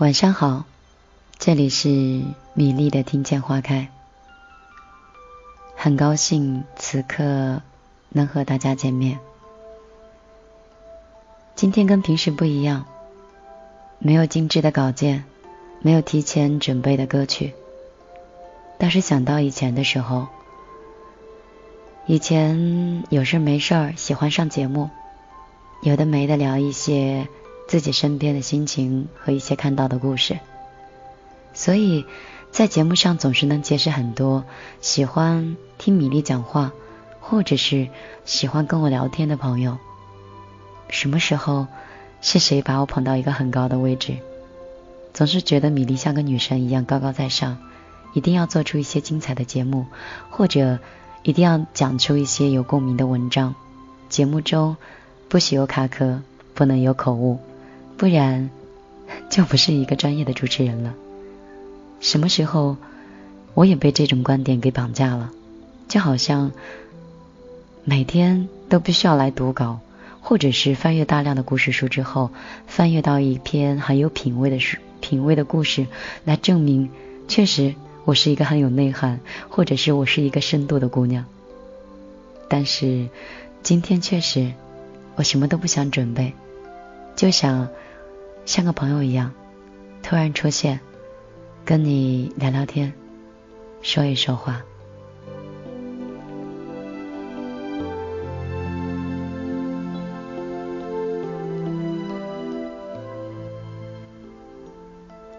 晚上好，这里是米粒的听见花开，很高兴此刻能和大家见面。今天跟平时不一样，没有精致的稿件，没有提前准备的歌曲，但是想到以前的时候，以前有事没事儿喜欢上节目，有的没的聊一些。自己身边的心情和一些看到的故事，所以在节目上总是能结识很多喜欢听米粒讲话，或者是喜欢跟我聊天的朋友。什么时候是谁把我捧到一个很高的位置？总是觉得米粒像个女神一样高高在上，一定要做出一些精彩的节目，或者一定要讲出一些有共鸣的文章。节目中不许有卡壳，不能有口误。不然，就不是一个专业的主持人了。什么时候，我也被这种观点给绑架了？就好像每天都必须要来读稿，或者是翻阅大量的故事书之后，翻阅到一篇很有品味的书、品味的故事，来证明确实我是一个很有内涵，或者是我是一个深度的姑娘。但是今天确实，我什么都不想准备，就想。像个朋友一样，突然出现，跟你聊聊天，说一说话。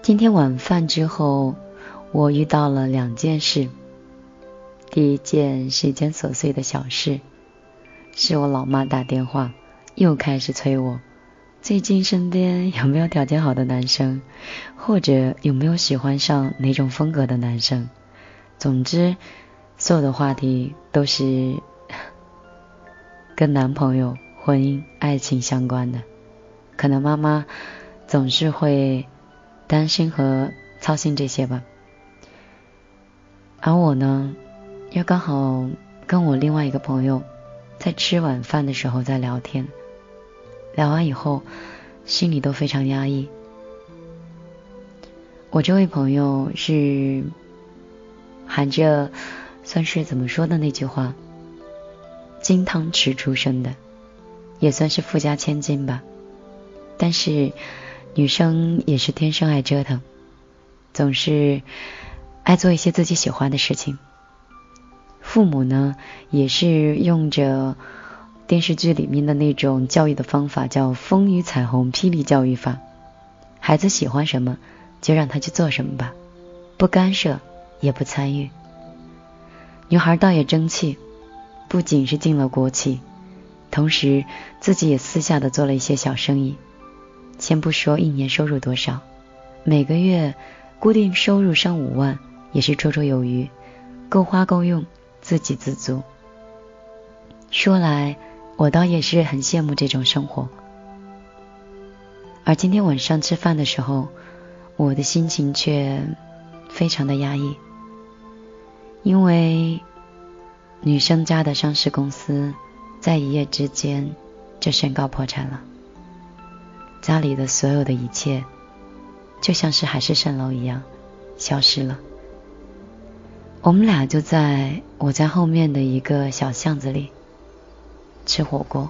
今天晚饭之后，我遇到了两件事。第一件是一件琐碎的小事，是我老妈打电话，又开始催我。最近身边有没有条件好的男生，或者有没有喜欢上哪种风格的男生？总之，所有的话题都是 跟男朋友、婚姻、爱情相关的。可能妈妈总是会担心和操心这些吧。而我呢，又刚好跟我另外一个朋友在吃晚饭的时候在聊天。聊完以后，心里都非常压抑。我这位朋友是含着算是怎么说的那句话，金汤匙出生的，也算是富家千金吧。但是女生也是天生爱折腾，总是爱做一些自己喜欢的事情。父母呢，也是用着。电视剧里面的那种教育的方法叫“风雨彩虹霹雳教育法”，孩子喜欢什么就让他去做什么吧，不干涉也不参与。女孩倒也争气，不仅是进了国企，同时自己也私下的做了一些小生意。先不说一年收入多少，每个月固定收入上五万也是绰绰有余，够花够用，自给自足。说来。我倒也是很羡慕这种生活，而今天晚上吃饭的时候，我的心情却非常的压抑，因为女生家的上市公司在一夜之间就宣告破产了，家里的所有的一切就像是海市蜃楼一样消失了，我们俩就在我家后面的一个小巷子里。吃火锅，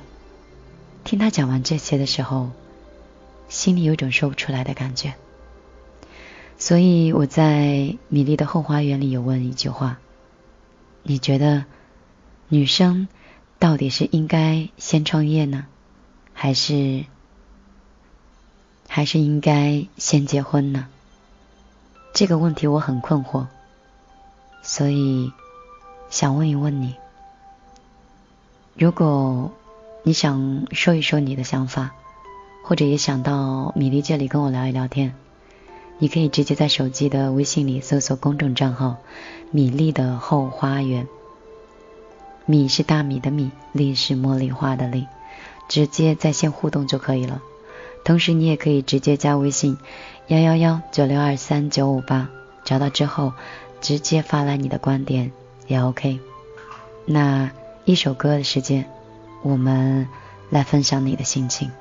听他讲完这些的时候，心里有种说不出来的感觉。所以我在米粒的后花园里有问一句话：你觉得女生到底是应该先创业呢，还是还是应该先结婚呢？这个问题我很困惑，所以想问一问你。如果你想说一说你的想法，或者也想到米粒这里跟我聊一聊天，你可以直接在手机的微信里搜索公众账号“米粒的后花园”。米是大米的米，粒是茉莉花的粒，直接在线互动就可以了。同时，你也可以直接加微信幺幺幺九六二三九五八，找到之后直接发来你的观点也 OK。那。一首歌的时间，我们来分享你的心情。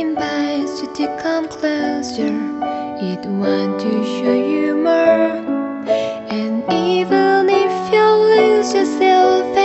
Invites you to come closer, it wants to show you more. And even if you lose yourself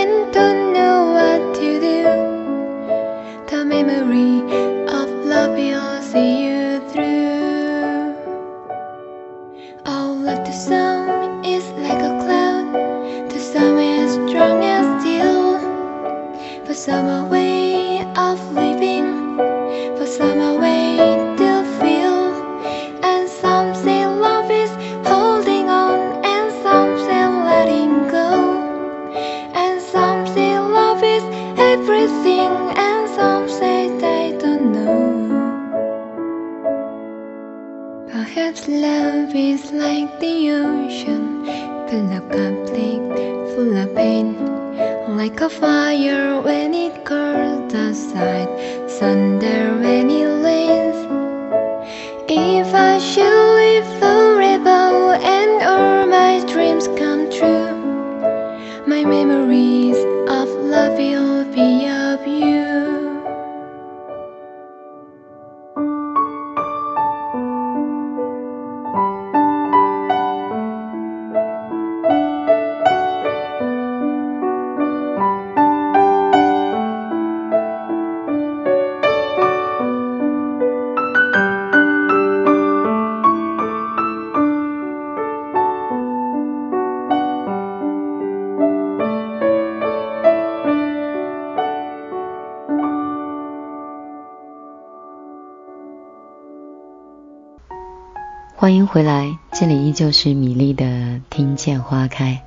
欢迎回来，这里依旧是米粒的《听见花开》。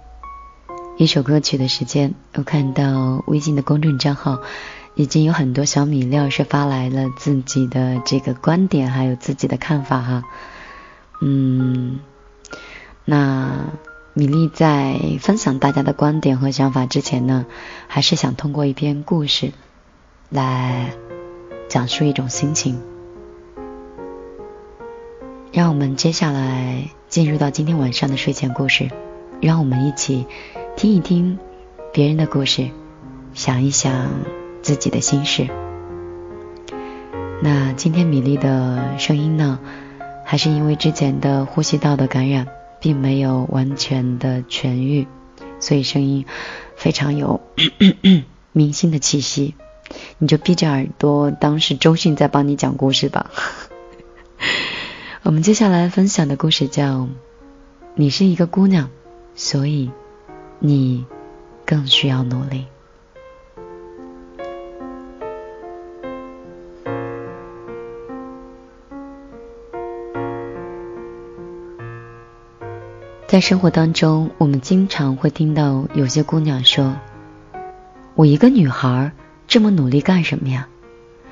一首歌曲的时间，我看到微信的公众账号已经有很多小米料是发来了自己的这个观点，还有自己的看法哈。嗯，那米粒在分享大家的观点和想法之前呢，还是想通过一篇故事来讲述一种心情。让我们接下来进入到今天晚上的睡前故事，让我们一起听一听别人的故事，想一想自己的心事。那今天米粒的声音呢，还是因为之前的呼吸道的感染，并没有完全的痊愈，所以声音非常有明星的气息。你就闭着耳朵，当是周迅在帮你讲故事吧。我们接下来分享的故事叫《你是一个姑娘，所以你更需要努力》。在生活当中，我们经常会听到有些姑娘说：“我一个女孩，这么努力干什么呀？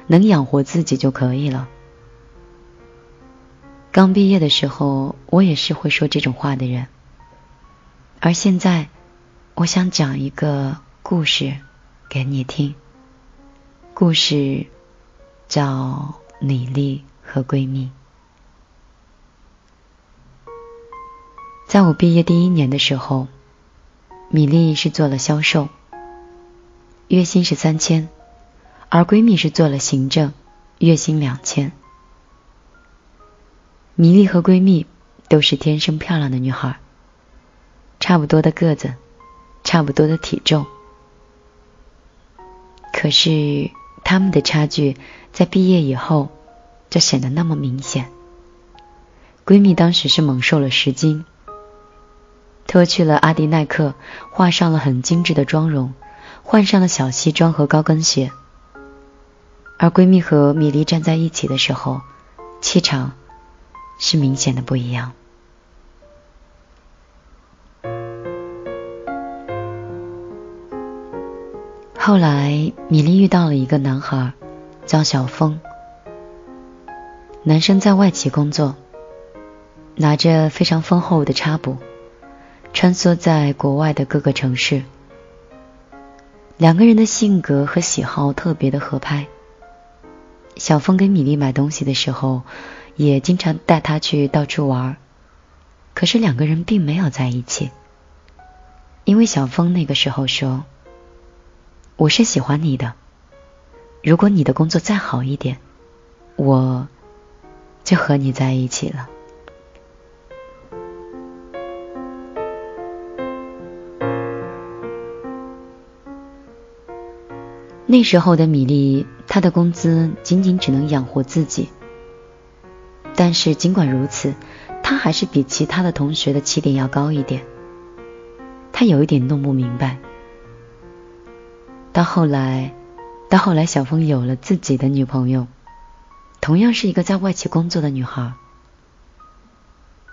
能养活自己就可以了。”刚毕业的时候，我也是会说这种话的人。而现在，我想讲一个故事给你听。故事叫《米粒和闺蜜》。在我毕业第一年的时候，米粒是做了销售，月薪是三千，而闺蜜是做了行政，月薪两千。米粒和闺蜜都是天生漂亮的女孩，差不多的个子，差不多的体重。可是她们的差距在毕业以后就显得那么明显。闺蜜当时是猛瘦了十斤，脱去了阿迪耐克，画上了很精致的妆容，换上了小西装和高跟鞋。而闺蜜和米粒站在一起的时候，气场。是明显的不一样。后来，米粒遇到了一个男孩，叫小峰。男生在外企工作，拿着非常丰厚的差补，穿梭在国外的各个城市。两个人的性格和喜好特别的合拍。小峰给米粒买东西的时候，也经常带他去到处玩。可是两个人并没有在一起，因为小峰那个时候说：“我是喜欢你的，如果你的工作再好一点，我就和你在一起了。”那时候的米粒，她的工资仅仅只能养活自己，但是尽管如此。他还是比其他的同学的起点要高一点。他有一点弄不明白。到后来，到后来，小峰有了自己的女朋友，同样是一个在外企工作的女孩。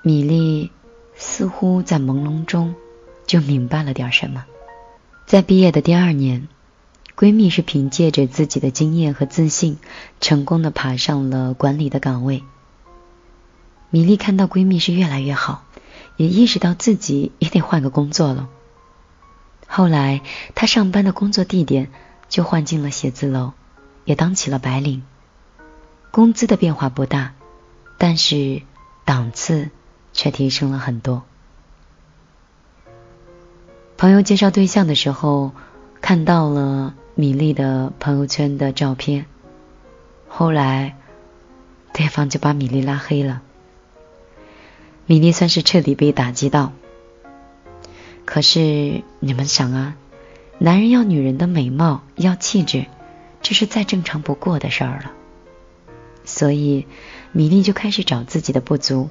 米粒似乎在朦胧中就明白了点什么。在毕业的第二年，闺蜜是凭借着自己的经验和自信，成功的爬上了管理的岗位。米莉看到闺蜜是越来越好，也意识到自己也得换个工作了。后来，她上班的工作地点就换进了写字楼，也当起了白领。工资的变化不大，但是档次却提升了很多。朋友介绍对象的时候，看到了米莉的朋友圈的照片，后来对方就把米莉拉黑了。米莉算是彻底被打击到。可是你们想啊，男人要女人的美貌，要气质，这是再正常不过的事儿了。所以米莉就开始找自己的不足，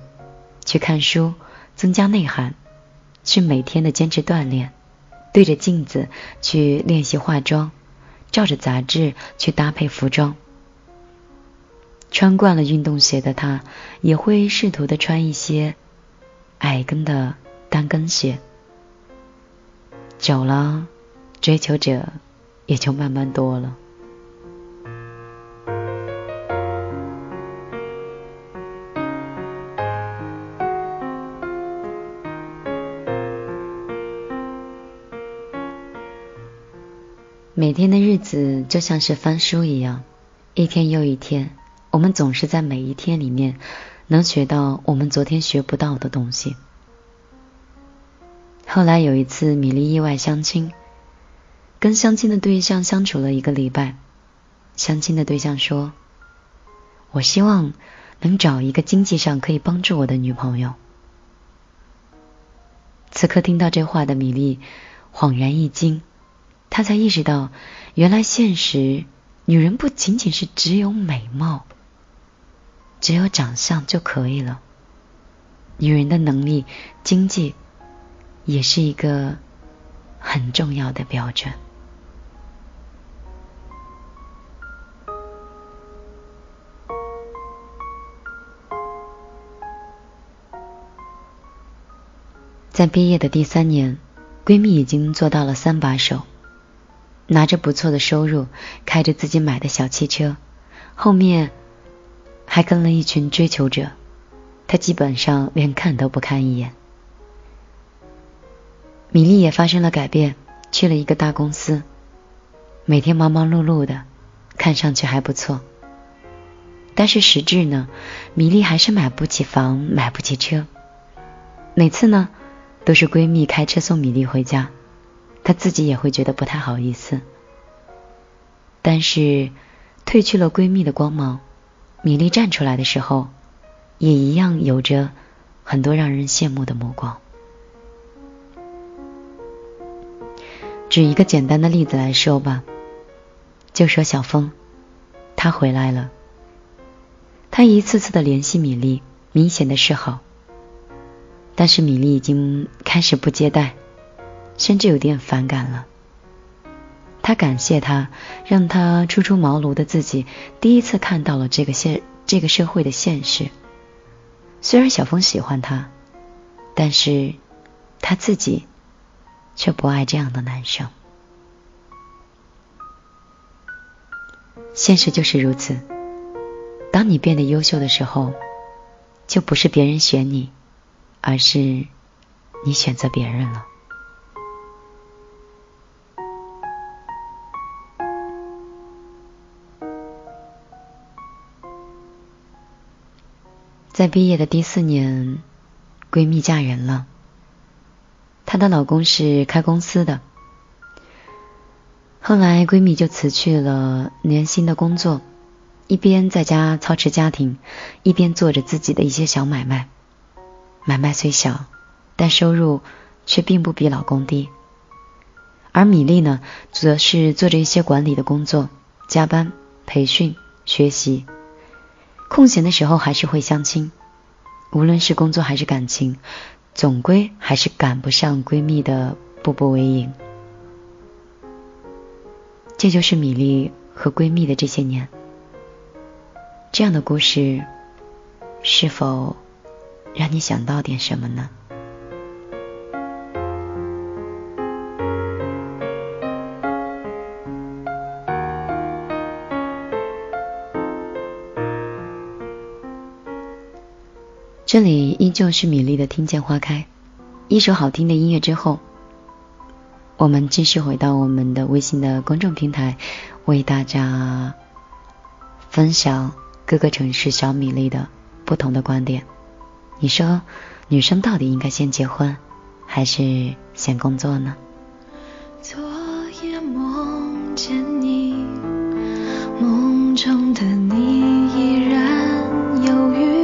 去看书，增加内涵，去每天的坚持锻炼，对着镜子去练习化妆，照着杂志去搭配服装。穿惯了运动鞋的她，也会试图的穿一些。矮跟的单跟鞋，久了，追求者也就慢慢多了。每天的日子就像是翻书一样，一天又一天，我们总是在每一天里面。能学到我们昨天学不到的东西。后来有一次，米莉意外相亲，跟相亲的对象相处了一个礼拜。相亲的对象说：“我希望能找一个经济上可以帮助我的女朋友。”此刻听到这话的米莉恍然一惊，她才意识到，原来现实女人不仅仅是只有美貌。只有长相就可以了。女人的能力、经济也是一个很重要的标准。在毕业的第三年，闺蜜已经做到了三把手，拿着不错的收入，开着自己买的小汽车，后面。还跟了一群追求者，他基本上连看都不看一眼。米莉也发生了改变，去了一个大公司，每天忙忙碌碌的，看上去还不错。但是实质呢，米莉还是买不起房，买不起车。每次呢，都是闺蜜开车送米莉回家，她自己也会觉得不太好意思。但是褪去了闺蜜的光芒。米莉站出来的时候，也一样有着很多让人羡慕的目光。举一个简单的例子来说吧，就说小峰，他回来了，他一次次的联系米莉，明显的示好，但是米莉已经开始不接待，甚至有点反感了。他感谢他，让他初出茅庐的自己第一次看到了这个现这个社会的现实。虽然小峰喜欢他，但是他自己却不爱这样的男生。现实就是如此。当你变得优秀的时候，就不是别人选你，而是你选择别人了。在毕业的第四年，闺蜜嫁人了。她的老公是开公司的。后来闺蜜就辞去了年薪的工作，一边在家操持家庭，一边做着自己的一些小买卖。买卖虽小，但收入却并不比老公低。而米粒呢，则是做着一些管理的工作，加班、培训、学习。空闲的时候还是会相亲，无论是工作还是感情，总归还是赶不上闺蜜的步步为营。这就是米粒和闺蜜的这些年。这样的故事，是否让你想到点什么呢？这里依旧是米粒的听见花开，一首好听的音乐之后，我们继续回到我们的微信的公众平台，为大家分享各个城市小米粒的不同的观点。你说，女生到底应该先结婚，还是先工作呢？昨夜梦见你，梦中的你依然犹豫。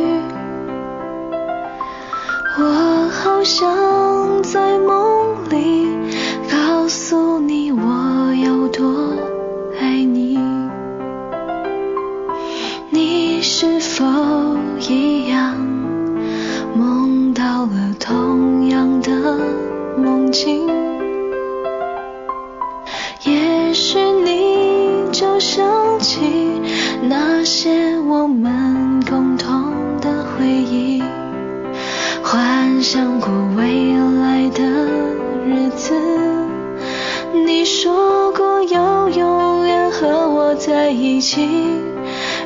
好想在梦里告诉你我有多爱你，你是否一样梦到了同样的梦境？也许你就想起那些我们想过未来的日子，你说过要永远和我在一起，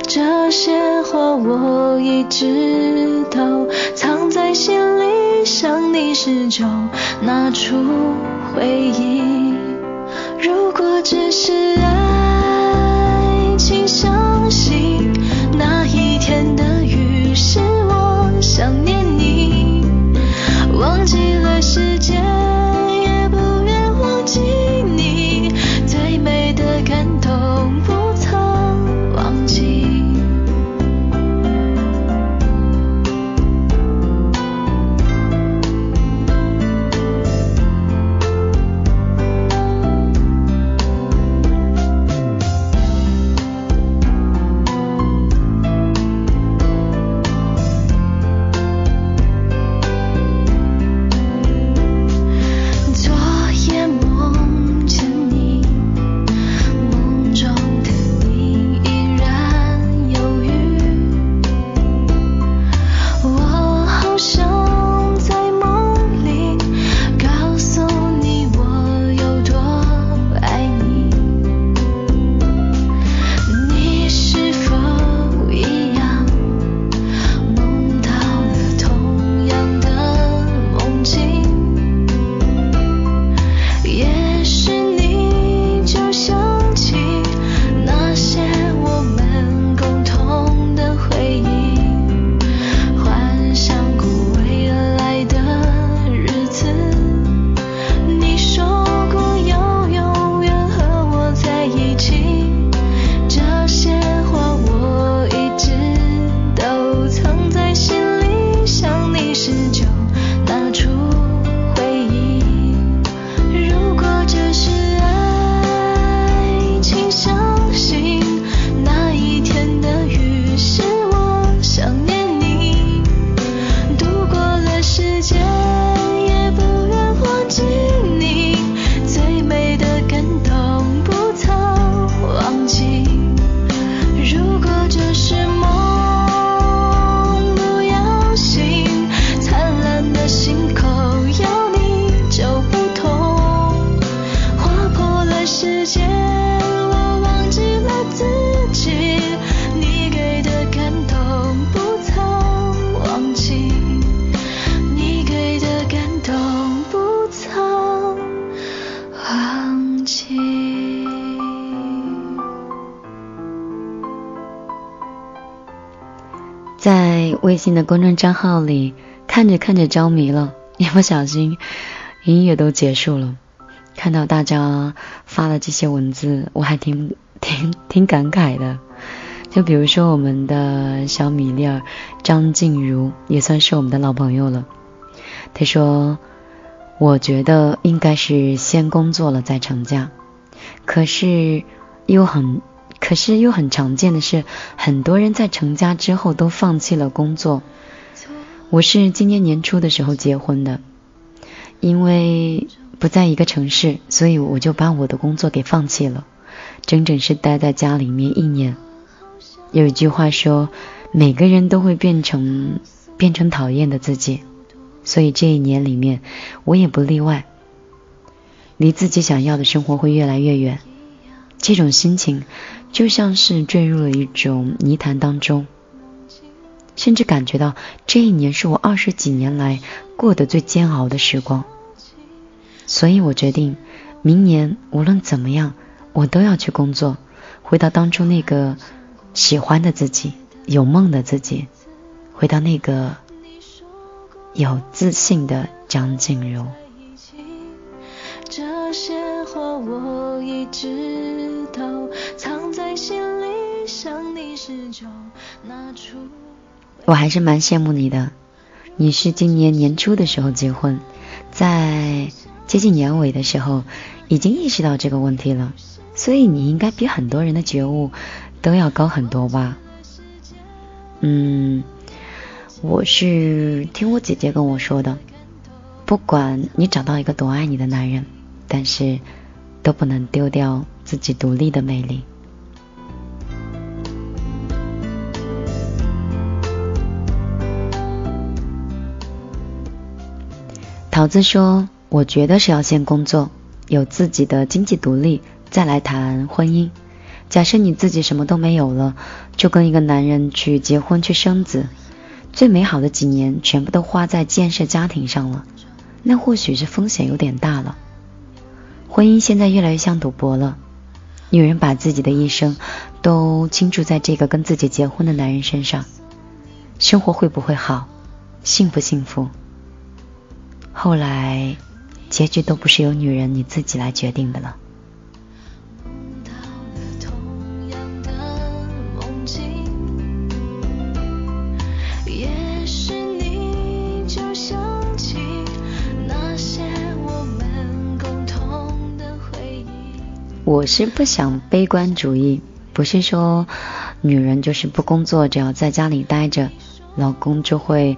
这些话我一直都藏在心里，想你时就拿出回忆。如果只是爱情，相信那一天的雨是我想念你。微信的公众账号里看着看着着迷了，一不小心音乐都结束了。看到大家发了这些文字，我还挺挺挺感慨的。就比如说我们的小米粒儿张静茹，也算是我们的老朋友了。他说：“我觉得应该是先工作了再成家，可是又很，可是又很常见的是，很多人在成家之后都放弃了工作。我是今年年初的时候结婚的，因为不在一个城市，所以我就把我的工作给放弃了，整整是待在家里面一年。有一句话说，每个人都会变成变成讨厌的自己。”所以这一年里面，我也不例外。离自己想要的生活会越来越远，这种心情就像是坠入了一种泥潭当中，甚至感觉到这一年是我二十几年来过得最煎熬的时光。所以我决定，明年无论怎么样，我都要去工作，回到当初那个喜欢的自己、有梦的自己，回到那个。有自信的张静茹。些话我一直都藏在心里想你时就我还是蛮羡慕你的，你是今年年初的时候结婚，在接近年尾的时候已经意识到这个问题了，所以你应该比很多人的觉悟都要高很多吧？嗯。我是听我姐姐跟我说的，不管你找到一个多爱你的男人，但是都不能丢掉自己独立的魅力。桃子说：“我觉得是要先工作，有自己的经济独立，再来谈婚姻。假设你自己什么都没有了，就跟一个男人去结婚去生子。”最美好的几年全部都花在建设家庭上了，那或许是风险有点大了。婚姻现在越来越像赌博了，女人把自己的一生都倾注在这个跟自己结婚的男人身上，生活会不会好，幸不幸福？后来结局都不是由女人你自己来决定的了。我是不想悲观主义，不是说女人就是不工作，只要在家里待着，老公就会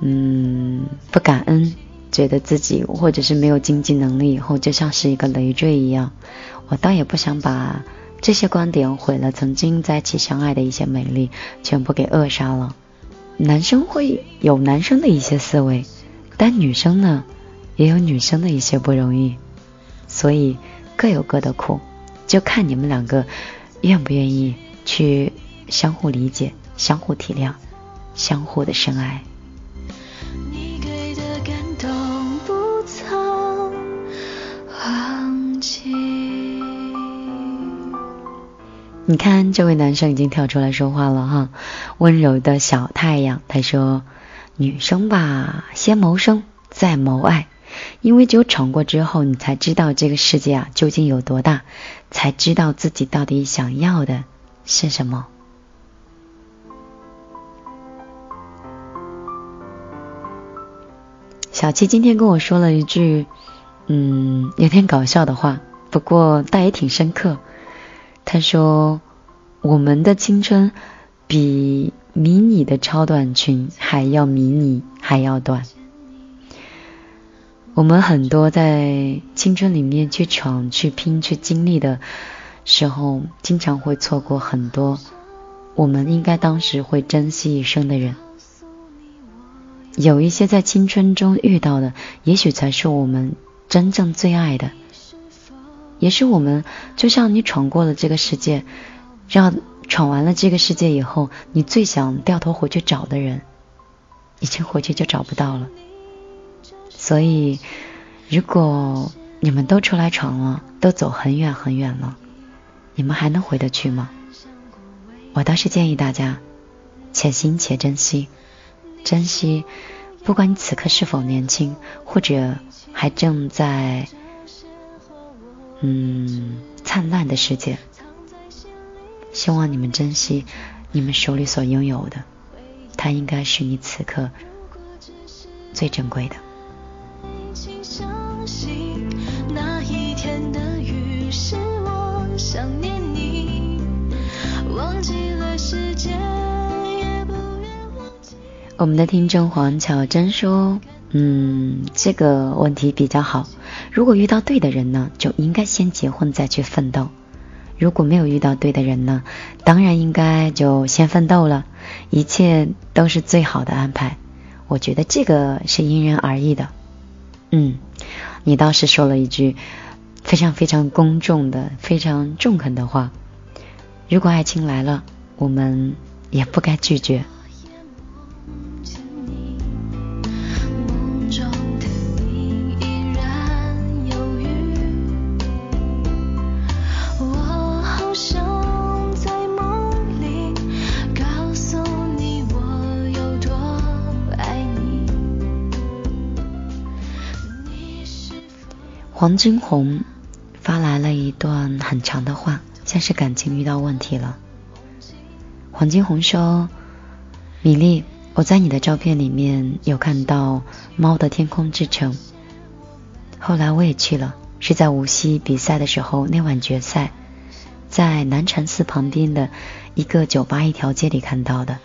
嗯不感恩，觉得自己或者是没有经济能力，以后就像是一个累赘一样。我倒也不想把这些观点毁了曾经在一起相爱的一些美丽，全部给扼杀了。男生会有男生的一些思维，但女生呢，也有女生的一些不容易，所以。各有各的苦，就看你们两个愿不愿意去相互理解、相互体谅、相互的深爱。你给的感动不曾忘记。你看，这位男生已经跳出来说话了哈，温柔的小太阳，他说：“女生吧，先谋生，再谋爱。”因为只有闯过之后，你才知道这个世界啊究竟有多大，才知道自己到底想要的是什么。小七今天跟我说了一句，嗯，有点搞笑的话，不过但也挺深刻。他说：“我们的青春比迷你的超短裙还要迷你，还要短。”我们很多在青春里面去闯、去拼、去经历的时候，经常会错过很多我们应该当时会珍惜一生的人。有一些在青春中遇到的，也许才是我们真正最爱的，也是我们就像你闯过了这个世界，让闯完了这个世界以后，你最想掉头回去找的人，已经回去就找不到了。所以，如果你们都出来闯了，都走很远很远了，你们还能回得去吗？我倒是建议大家，且行且珍惜，珍惜，不管你此刻是否年轻，或者还正在嗯灿烂的世界，希望你们珍惜你们手里所拥有的，它应该是你此刻最珍贵的。我们的听众黄巧珍说：“嗯，这个问题比较好。如果遇到对的人呢，就应该先结婚再去奋斗；如果没有遇到对的人呢，当然应该就先奋斗了。一切都是最好的安排。我觉得这个是因人而异的。嗯，你倒是说了一句非常非常公众的、非常中肯的话。如果爱情来了，我们也不该拒绝。”黄金红发来了一段很长的话，像是感情遇到问题了。黄金红说：“米粒，我在你的照片里面有看到猫的天空之城。后来我也去了，是在无锡比赛的时候，那晚决赛在南禅寺旁边的一个酒吧一条街里看到的。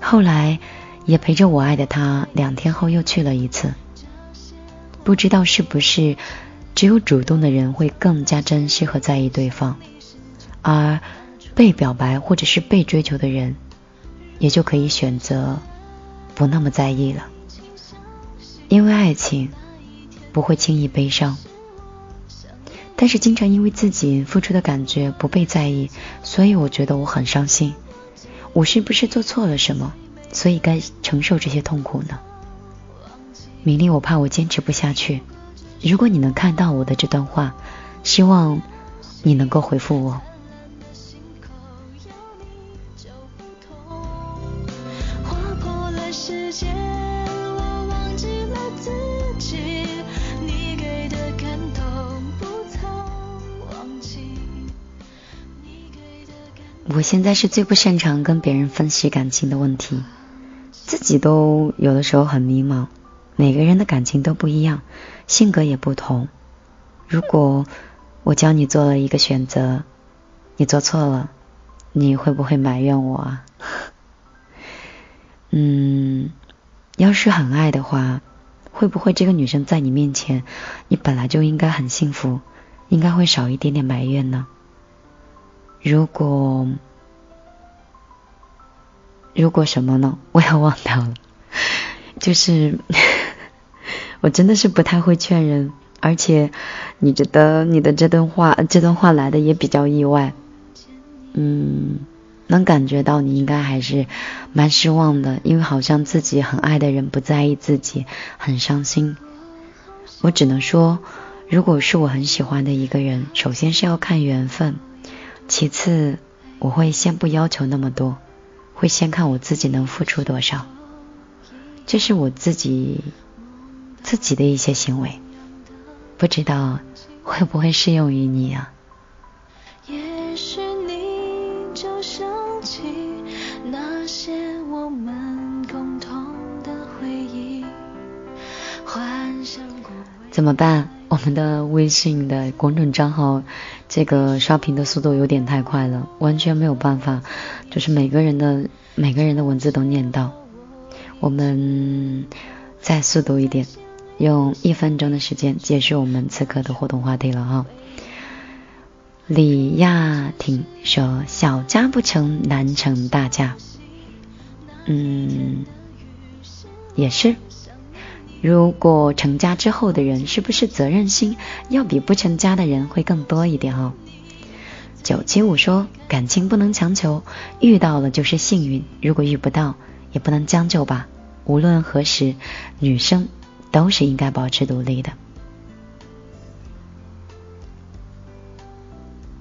后来也陪着我爱的他，两天后又去了一次。”不知道是不是只有主动的人会更加珍惜和在意对方，而被表白或者是被追求的人，也就可以选择不那么在意了。因为爱情不会轻易悲伤，但是经常因为自己付出的感觉不被在意，所以我觉得我很伤心。我是不是做错了什么，所以该承受这些痛苦呢？米粒，我怕我坚持不下去。如果你能看到我的这段话，希望你能够回复我。现在是最不擅长跟别人分析感情的问题，自己都有的时候很迷茫。每个人的感情都不一样，性格也不同。如果我教你做了一个选择，你做错了，你会不会埋怨我啊？嗯，要是很爱的话，会不会这个女生在你面前，你本来就应该很幸福，应该会少一点点埋怨呢？如果如果什么呢？我也忘掉了，就是。我真的是不太会劝人，而且你觉得你的这段话，这段话来的也比较意外，嗯，能感觉到你应该还是蛮失望的，因为好像自己很爱的人不在意自己，很伤心。我只能说，如果是我很喜欢的一个人，首先是要看缘分，其次我会先不要求那么多，会先看我自己能付出多少，这是我自己。自己的一些行为，不知道会不会适用于你啊？也许你就想起那些我们共同的回忆，幻想过。怎么办？我们的微信的公众账号，这个刷屏的速度有点太快了，完全没有办法，就是每个人的每个人的文字都念到。我们再速读一点。用一分钟的时间结束我们此刻的互动话题了哈。李亚婷说：“小家不成，难成大家。”嗯，也是。如果成家之后的人，是不是责任心要比不成家的人会更多一点哦？九七五说：“感情不能强求，遇到了就是幸运，如果遇不到，也不能将就吧。无论何时，女生。”都是应该保持独立的。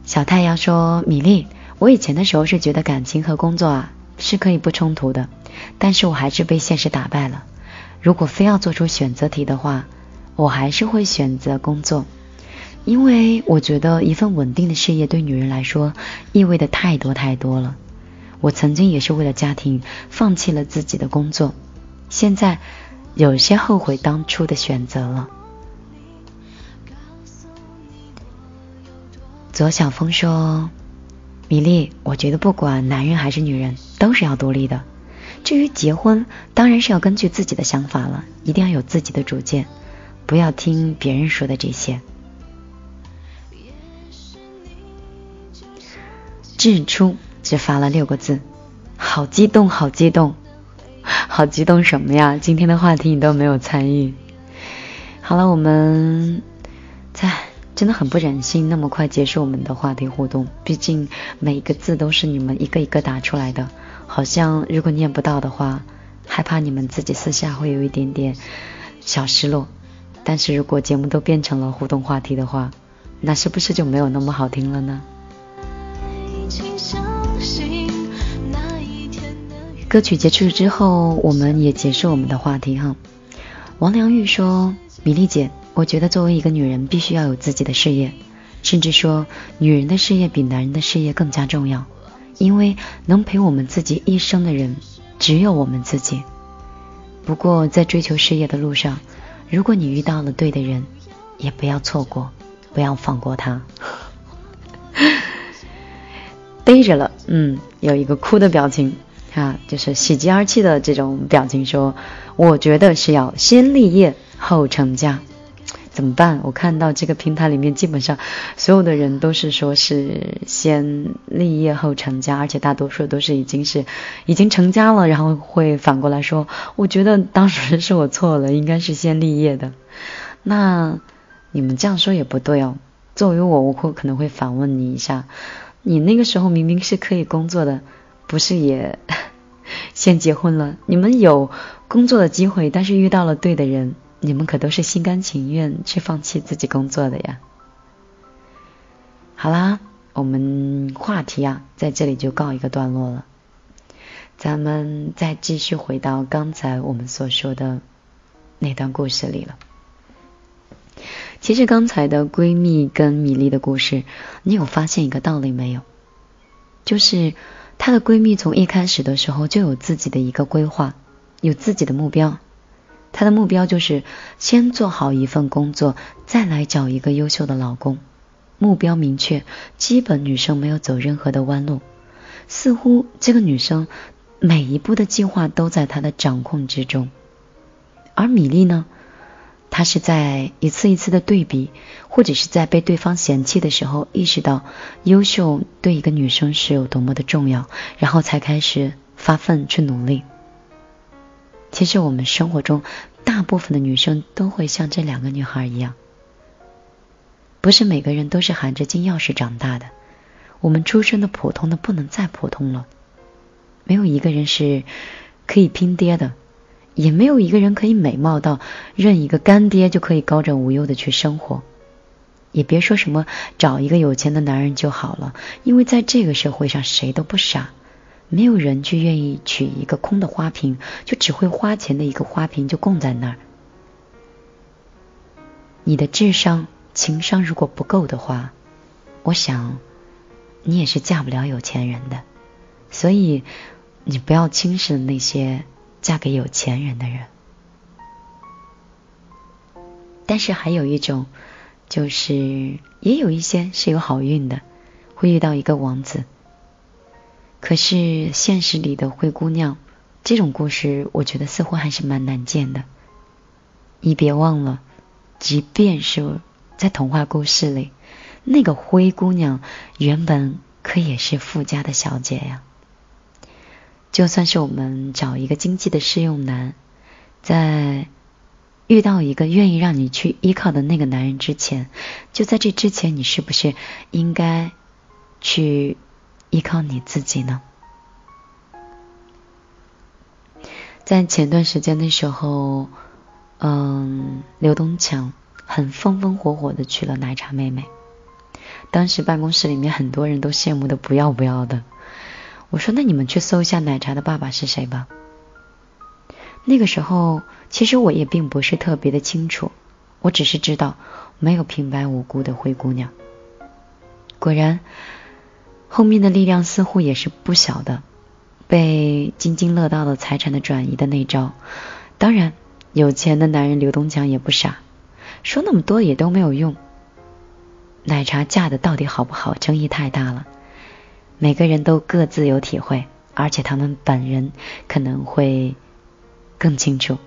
小太阳说：“米粒，我以前的时候是觉得感情和工作啊是可以不冲突的，但是我还是被现实打败了。如果非要做出选择题的话，我还是会选择工作，因为我觉得一份稳定的事业对女人来说意味的太多太多了。我曾经也是为了家庭放弃了自己的工作，现在有些后悔当初的选择了。左小峰说：“米粒，我觉得不管男人还是女人，都是要独立的。至于结婚，当然是要根据自己的想法了，一定要有自己的主见，不要听别人说的这些。”日出只发了六个字，好激动，好激动，好激动什么呀？今天的话题你都没有参与。好了，我们在。真的很不忍心那么快结束我们的话题互动，毕竟每一个字都是你们一个一个打出来的，好像如果念不到的话，害怕你们自己私下会有一点点小失落。但是如果节目都变成了互动话题的话，那是不是就没有那么好听了呢？歌曲结束之后，我们也结束我们的话题哈。王良玉说：“米粒姐。”我觉得作为一个女人，必须要有自己的事业，甚至说，女人的事业比男人的事业更加重要，因为能陪我们自己一生的人，只有我们自己。不过，在追求事业的路上，如果你遇到了对的人，也不要错过，不要放过他。背着了，嗯，有一个哭的表情，啊，就是喜极而泣的这种表情，说，我觉得是要先立业后成家。怎么办？我看到这个平台里面，基本上所有的人都是说是先立业后成家，而且大多数都是已经是已经成家了，然后会反过来说，我觉得当时是我错了，应该是先立业的。那你们这样说也不对哦。作为我，我会可能会反问你一下，你那个时候明明是可以工作的，不是也 先结婚了？你们有工作的机会，但是遇到了对的人。你们可都是心甘情愿去放弃自己工作的呀。好啦，我们话题啊，在这里就告一个段落了。咱们再继续回到刚才我们所说的那段故事里了。其实刚才的闺蜜跟米粒的故事，你有发现一个道理没有？就是她的闺蜜从一开始的时候就有自己的一个规划，有自己的目标。她的目标就是先做好一份工作，再来找一个优秀的老公。目标明确，基本女生没有走任何的弯路。似乎这个女生每一步的计划都在她的掌控之中。而米粒呢，她是在一次一次的对比，或者是在被对方嫌弃的时候，意识到优秀对一个女生是有多么的重要，然后才开始发奋去努力。其实我们生活中大部分的女生都会像这两个女孩一样，不是每个人都是含着金钥匙长大的。我们出生的普通的不能再普通了，没有一个人是可以拼爹的，也没有一个人可以美貌到认一个干爹就可以高枕无忧的去生活。也别说什么找一个有钱的男人就好了，因为在这个社会上谁都不傻。没有人去愿意取一个空的花瓶，就只会花钱的一个花瓶就供在那儿。你的智商、情商如果不够的话，我想你也是嫁不了有钱人的。所以你不要轻视那些嫁给有钱人的人。但是还有一种，就是也有一些是有好运的，会遇到一个王子。可是现实里的灰姑娘，这种故事我觉得似乎还是蛮难见的。你别忘了，即便是在童话故事里，那个灰姑娘原本可也是富家的小姐呀。就算是我们找一个经济的适用男，在遇到一个愿意让你去依靠的那个男人之前，就在这之前，你是不是应该去？依靠你自己呢？在前段时间的时候，嗯，刘东强很风风火火的娶了奶茶妹妹，当时办公室里面很多人都羡慕的不要不要的。我说那你们去搜一下奶茶的爸爸是谁吧。那个时候其实我也并不是特别的清楚，我只是知道没有平白无故的灰姑娘。果然，后面的力量似乎也是不小的，被津津乐道的财产的转移的那招。当然，有钱的男人刘东强也不傻，说那么多也都没有用。奶茶嫁的到底好不好，争议太大了，每个人都各自有体会，而且他们本人可能会更清楚。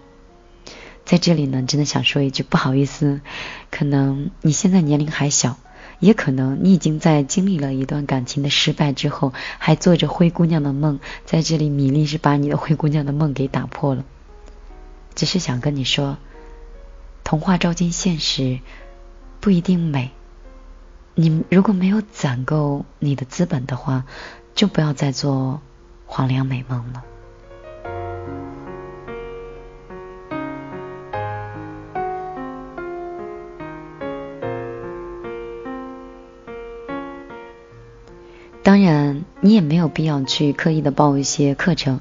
在这里呢，真的想说一句不好意思，可能你现在年龄还小。也可能你已经在经历了一段感情的失败之后，还做着灰姑娘的梦。在这里，米粒是把你的灰姑娘的梦给打破了。只是想跟你说，童话照进现实不一定美。你如果没有攒够你的资本的话，就不要再做黄粱美梦了。没有必要去刻意的报一些课程，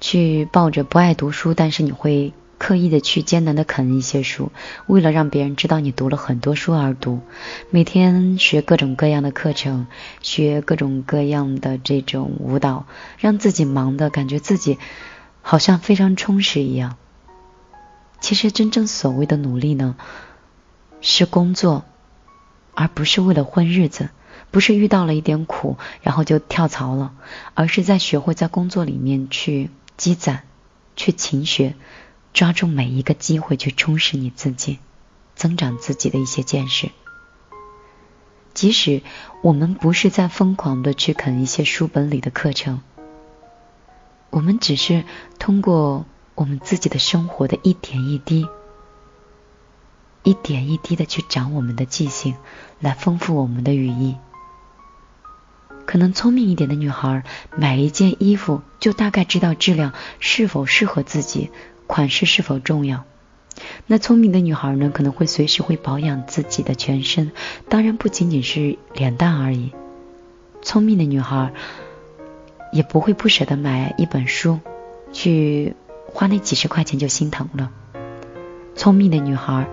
去抱着不爱读书，但是你会刻意的去艰难的啃一些书，为了让别人知道你读了很多书而读，每天学各种各样的课程，学各种各样的这种舞蹈，让自己忙的感觉自己好像非常充实一样。其实真正所谓的努力呢，是工作，而不是为了混日子。不是遇到了一点苦，然后就跳槽了，而是在学会在工作里面去积攒、去勤学，抓住每一个机会去充实你自己，增长自己的一些见识。即使我们不是在疯狂的去啃一些书本里的课程，我们只是通过我们自己的生活的一点一滴。一点一滴的去长我们的记性，来丰富我们的语义。可能聪明一点的女孩买一件衣服，就大概知道质量是否适合自己，款式是否重要。那聪明的女孩呢，可能会随时会保养自己的全身，当然不仅仅是脸蛋而已。聪明的女孩也不会不舍得买一本书，去花那几十块钱就心疼了。聪明的女孩，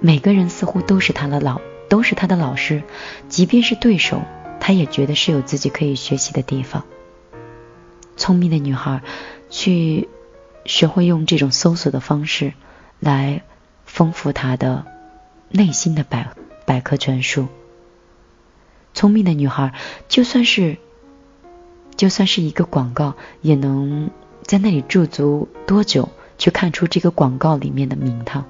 每个人似乎都是她的老，都是她的老师，即便是对手。她也觉得是有自己可以学习的地方。聪明的女孩，去学会用这种搜索的方式来丰富她的内心的百百科全书。聪明的女孩，就算是就算是一个广告，也能在那里驻足多久，去看出这个广告里面的名堂。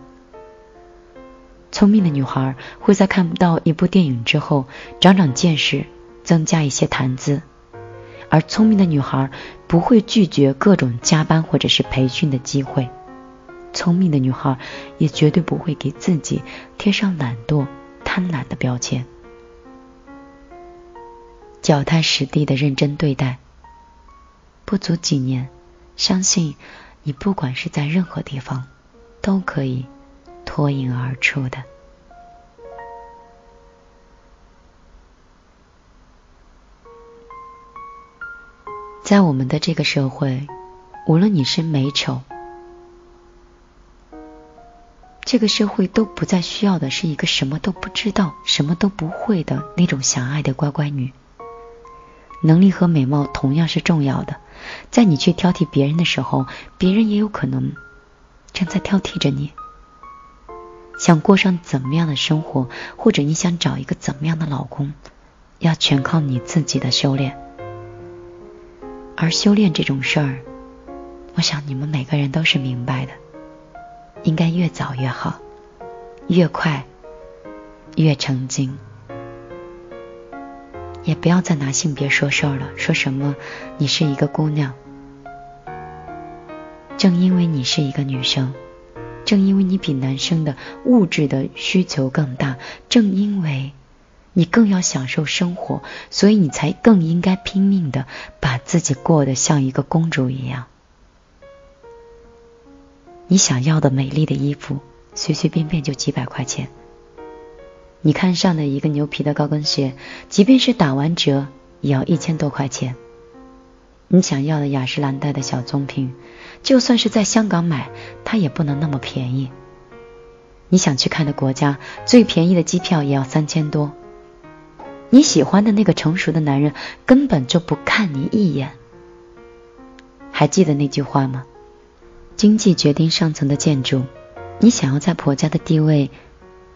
聪明的女孩会在看不到一部电影之后，长长见识。增加一些谈资，而聪明的女孩不会拒绝各种加班或者是培训的机会。聪明的女孩也绝对不会给自己贴上懒惰、贪婪的标签。脚踏实地的认真对待，不足几年，相信你不管是在任何地方，都可以脱颖而出的。在我们的这个社会，无论你是美丑，这个社会都不再需要的是一个什么都不知道、什么都不会的那种狭隘的乖乖女。能力和美貌同样是重要的，在你去挑剔别人的时候，别人也有可能正在挑剔着你。想过上怎么样的生活，或者你想找一个怎么样的老公，要全靠你自己的修炼。而修炼这种事儿，我想你们每个人都是明白的，应该越早越好，越快越成精。也不要再拿性别说事儿了，说什么你是一个姑娘，正因为你是一个女生，正因为你比男生的物质的需求更大，正因为。你更要享受生活，所以你才更应该拼命的把自己过得像一个公主一样。你想要的美丽的衣服，随随便便就几百块钱。你看上的一个牛皮的高跟鞋，即便是打完折，也要一千多块钱。你想要的雅诗兰黛的小棕瓶，就算是在香港买，它也不能那么便宜。你想去看的国家，最便宜的机票也要三千多。你喜欢的那个成熟的男人，根本就不看你一眼。还记得那句话吗？经济决定上层的建筑。你想要在婆家的地位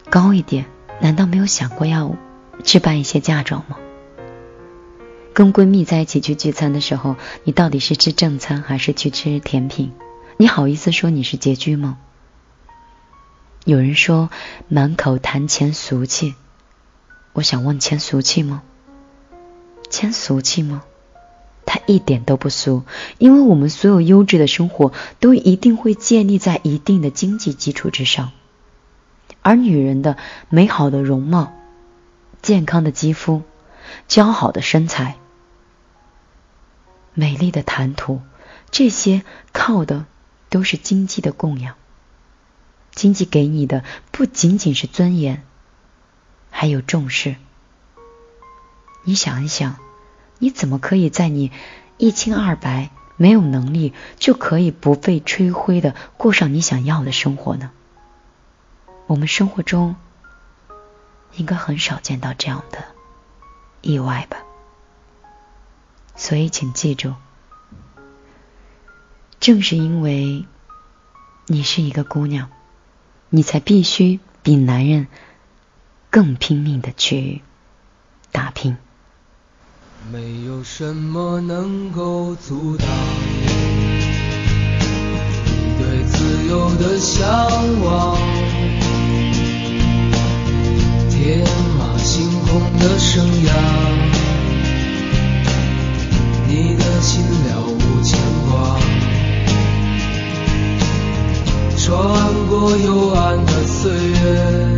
高一点，难道没有想过要置办一些嫁妆吗？跟闺蜜在一起去聚餐的时候，你到底是吃正餐还是去吃甜品？你好意思说你是拮据吗？有人说满口谈钱俗气，我想问钱俗气吗？钱俗气吗？它一点都不俗，因为我们所有优质的生活都一定会建立在一定的经济基础之上，而女人的美好的容貌、健康的肌肤、姣好的身材。美丽的谈吐，这些靠的都是经济的供养。经济给你的不仅仅是尊严，还有重视。你想一想，你怎么可以在你一清二白、没有能力就可以不费吹灰的过上你想要的生活呢？我们生活中应该很少见到这样的意外吧。所以，请记住，正是因为你是一个姑娘，你才必须比男人更拼命的去打拼。没有什么能够阻挡你对自由的向往，天马行空的生涯。你的心了无牵挂，穿过幽暗的岁月，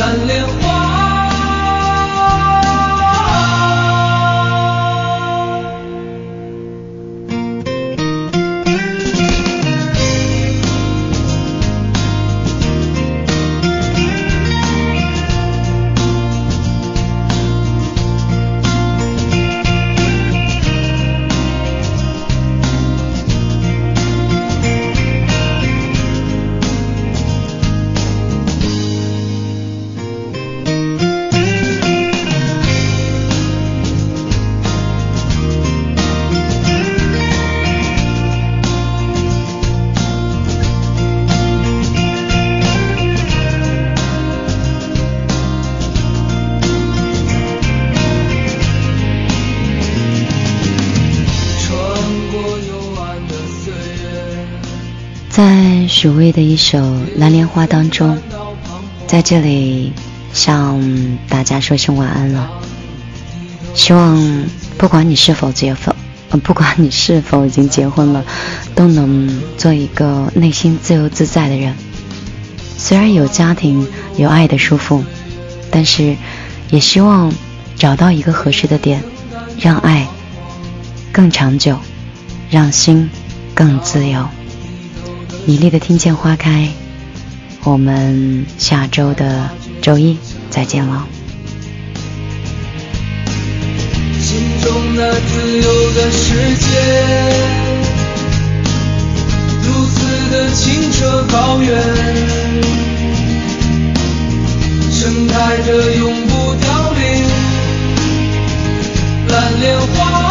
蓝莲许巍的一首《蓝莲花》当中，在这里向大家说声晚安了。希望不管你是否结婚，不管你是否已经结婚了，都能做一个内心自由自在的人。虽然有家庭有爱的束缚，但是也希望找到一个合适的点，让爱更长久，让心更自由。美丽的听见花开我们下周的周一再见了。心中那自由的世界如此的清澈高远盛开着永不凋零蓝莲花。